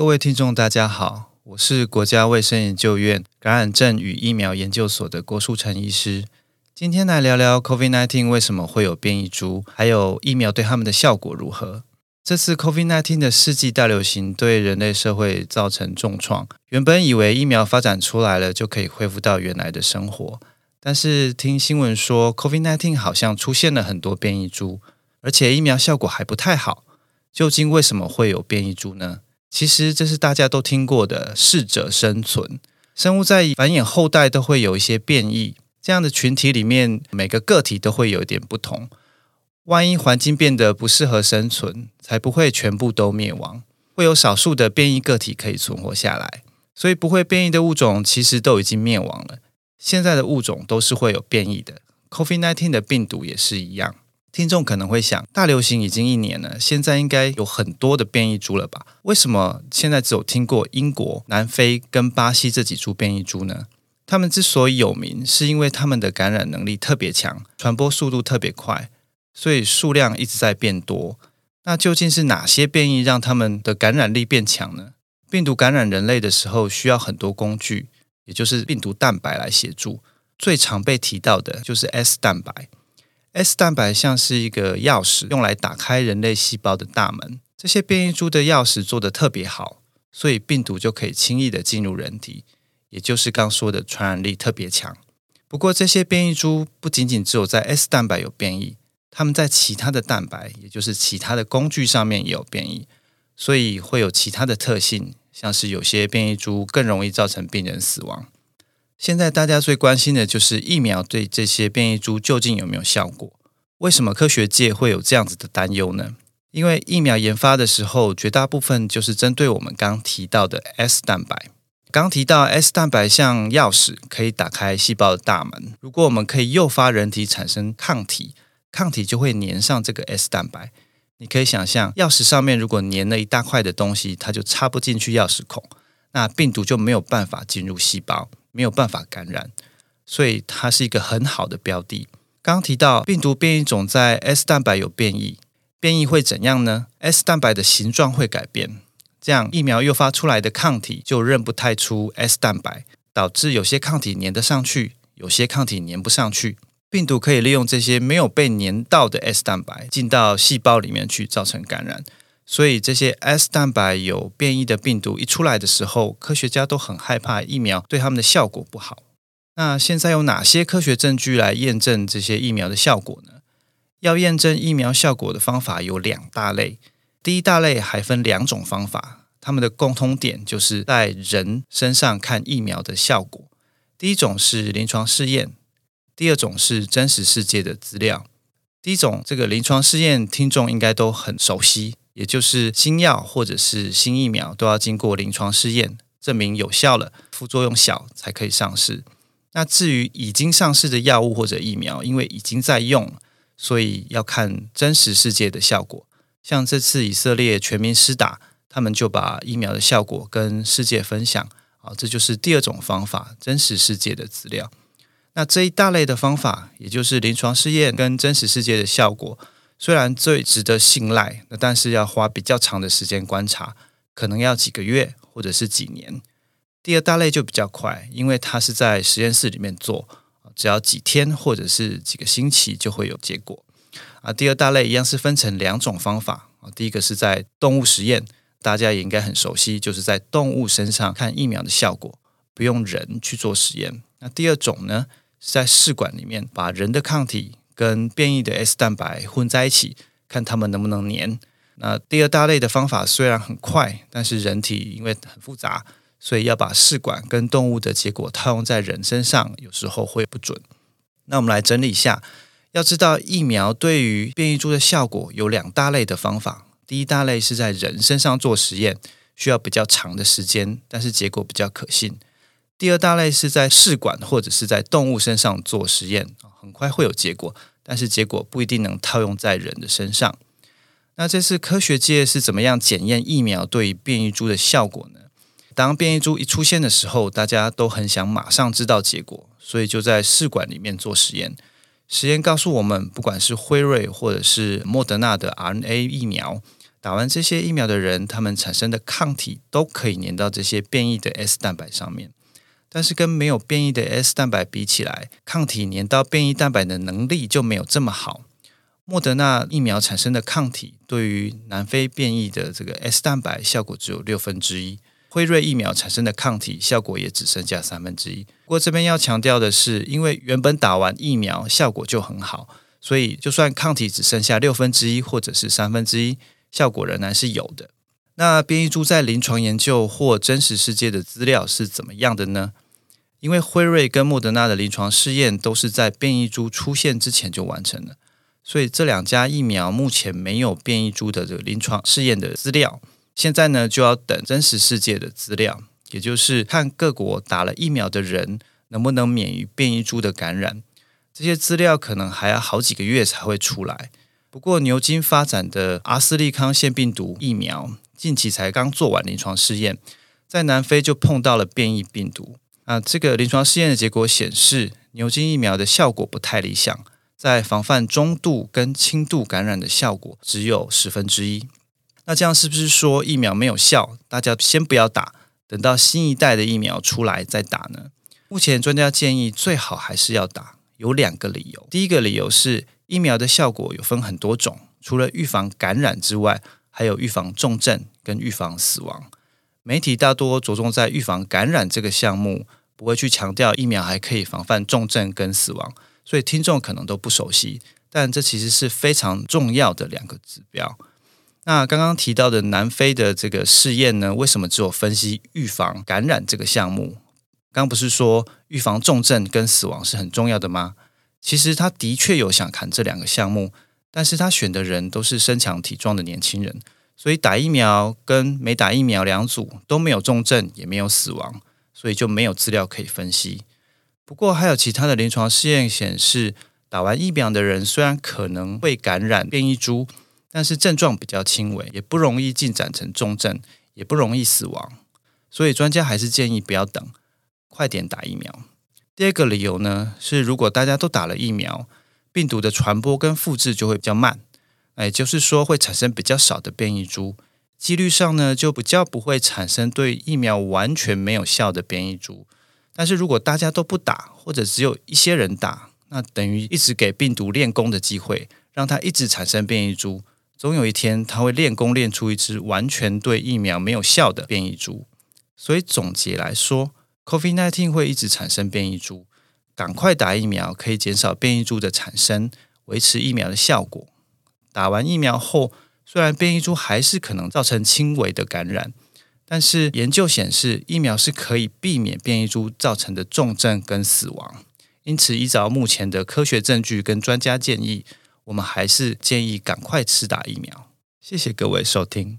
各位听众，大家好，我是国家卫生研究院感染症与疫苗研究所的郭树成医师。今天来聊聊 COVID-19 为什么会有变异株，还有疫苗对他们的效果如何。这次 COVID-19 的世纪大流行对人类社会造成重创。原本以为疫苗发展出来了就可以恢复到原来的生活，但是听新闻说 COVID-19 好像出现了很多变异株，而且疫苗效果还不太好。究竟为什么会有变异株呢？其实这是大家都听过的适者生存。生物在繁衍后代都会有一些变异，这样的群体里面每个个体都会有一点不同。万一环境变得不适合生存，才不会全部都灭亡，会有少数的变异个体可以存活下来。所以不会变异的物种其实都已经灭亡了。现在的物种都是会有变异的，COVID-19 的病毒也是一样。听众可能会想，大流行已经一年了，现在应该有很多的变异株了吧？为什么现在只有听过英国、南非跟巴西这几株变异株呢？它们之所以有名，是因为它们的感染能力特别强，传播速度特别快。所以数量一直在变多，那究竟是哪些变异让他们的感染力变强呢？病毒感染人类的时候需要很多工具，也就是病毒蛋白来协助。最常被提到的就是 S 蛋白。S 蛋白像是一个钥匙，用来打开人类细胞的大门。这些变异株的钥匙做得特别好，所以病毒就可以轻易的进入人体，也就是刚说的传染力特别强。不过这些变异株不仅仅只有在 S 蛋白有变异。它们在其他的蛋白，也就是其他的工具上面也有变异，所以会有其他的特性，像是有些变异株更容易造成病人死亡。现在大家最关心的就是疫苗对这些变异株究竟有没有效果？为什么科学界会有这样子的担忧呢？因为疫苗研发的时候，绝大部分就是针对我们刚提到的 S 蛋白。刚提到 S 蛋白像钥匙，可以打开细胞的大门。如果我们可以诱发人体产生抗体。抗体就会粘上这个 S 蛋白，你可以想象，钥匙上面如果粘了一大块的东西，它就插不进去钥匙孔，那病毒就没有办法进入细胞，没有办法感染，所以它是一个很好的标的。刚提到病毒变异种在 S 蛋白有变异，变异会怎样呢？S 蛋白的形状会改变，这样疫苗诱发出来的抗体就认不太出 S 蛋白，导致有些抗体粘得上去，有些抗体粘不上去。病毒可以利用这些没有被粘到的 S 蛋白进到细胞里面去，造成感染。所以这些 S 蛋白有变异的病毒一出来的时候，科学家都很害怕疫苗对他们的效果不好。那现在有哪些科学证据来验证这些疫苗的效果呢？要验证疫苗效果的方法有两大类，第一大类还分两种方法，它们的共通点就是在人身上看疫苗的效果。第一种是临床试验。第二种是真实世界的资料。第一种，这个临床试验，听众应该都很熟悉，也就是新药或者是新疫苗都要经过临床试验，证明有效了，副作用小才可以上市。那至于已经上市的药物或者疫苗，因为已经在用，所以要看真实世界的效果。像这次以色列全民施打，他们就把疫苗的效果跟世界分享。啊，这就是第二种方法，真实世界的资料。那这一大类的方法，也就是临床试验跟真实世界的效果，虽然最值得信赖，那但是要花比较长的时间观察，可能要几个月或者是几年。第二大类就比较快，因为它是在实验室里面做，只要几天或者是几个星期就会有结果。啊，第二大类一样是分成两种方法啊，第一个是在动物实验，大家也应该很熟悉，就是在动物身上看疫苗的效果，不用人去做实验。那第二种呢？是在试管里面把人的抗体跟变异的 S 蛋白混在一起，看它们能不能粘。那第二大类的方法虽然很快，但是人体因为很复杂，所以要把试管跟动物的结果套用在人身上，有时候会不准。那我们来整理一下，要知道疫苗对于变异株的效果有两大类的方法。第一大类是在人身上做实验，需要比较长的时间，但是结果比较可信。第二大类是在试管或者是在动物身上做实验，很快会有结果，但是结果不一定能套用在人的身上。那这次科学界是怎么样检验疫苗对于变异株的效果呢？当变异株一出现的时候，大家都很想马上知道结果，所以就在试管里面做实验。实验告诉我们，不管是辉瑞或者是莫德纳的 RNA 疫苗，打完这些疫苗的人，他们产生的抗体都可以粘到这些变异的 S 蛋白上面。但是跟没有变异的 S 蛋白比起来，抗体粘到变异蛋白的能力就没有这么好。莫德纳疫苗产生的抗体对于南非变异的这个 S 蛋白效果只有六分之一，辉瑞疫苗产生的抗体效果也只剩下三分之一。不过这边要强调的是，因为原本打完疫苗效果就很好，所以就算抗体只剩下六分之一或者是三分之一，效果仍然是有的。那变异株在临床研究或真实世界的资料是怎么样的呢？因为辉瑞跟莫德纳的临床试验都是在变异株出现之前就完成了。所以这两家疫苗目前没有变异株的这个临床试验的资料，现在呢就要等真实世界的资料，也就是看各国打了疫苗的人能不能免于变异株的感染。这些资料可能还要好几个月才会出来。不过牛津发展的阿斯利康腺病毒疫苗近期才刚做完临床试验，在南非就碰到了变异病毒。那这个临床试验的结果显示，牛津疫苗的效果不太理想。在防范中度跟轻度感染的效果只有十分之一，那这样是不是说疫苗没有效？大家先不要打，等到新一代的疫苗出来再打呢？目前专家建议最好还是要打，有两个理由。第一个理由是疫苗的效果有分很多种，除了预防感染之外，还有预防重症跟预防死亡。媒体大多着重在预防感染这个项目，不会去强调疫苗还可以防范重症跟死亡。所以听众可能都不熟悉，但这其实是非常重要的两个指标。那刚刚提到的南非的这个试验呢，为什么只有分析预防感染这个项目？刚不是说预防重症跟死亡是很重要的吗？其实他的确有想看这两个项目，但是他选的人都是身强体壮的年轻人，所以打疫苗跟没打疫苗两组都没有重症，也没有死亡，所以就没有资料可以分析。不过，还有其他的临床试验显示，打完疫苗的人虽然可能会感染变异株，但是症状比较轻微，也不容易进展成重症，也不容易死亡。所以专家还是建议不要等，快点打疫苗。第二个理由呢，是如果大家都打了疫苗，病毒的传播跟复制就会比较慢，也就是说会产生比较少的变异株，几率上呢就比较不会产生对疫苗完全没有效的变异株。但是如果大家都不打，或者只有一些人打，那等于一直给病毒练功的机会，让它一直产生变异株。总有一天，它会练功练出一只完全对疫苗没有效的变异株。所以总结来说，COVID-19 会一直产生变异株，赶快打疫苗可以减少变异株的产生，维持疫苗的效果。打完疫苗后，虽然变异株还是可能造成轻微的感染。但是研究显示，疫苗是可以避免变异株造成的重症跟死亡。因此，依照目前的科学证据跟专家建议，我们还是建议赶快吃打疫苗。谢谢各位收听。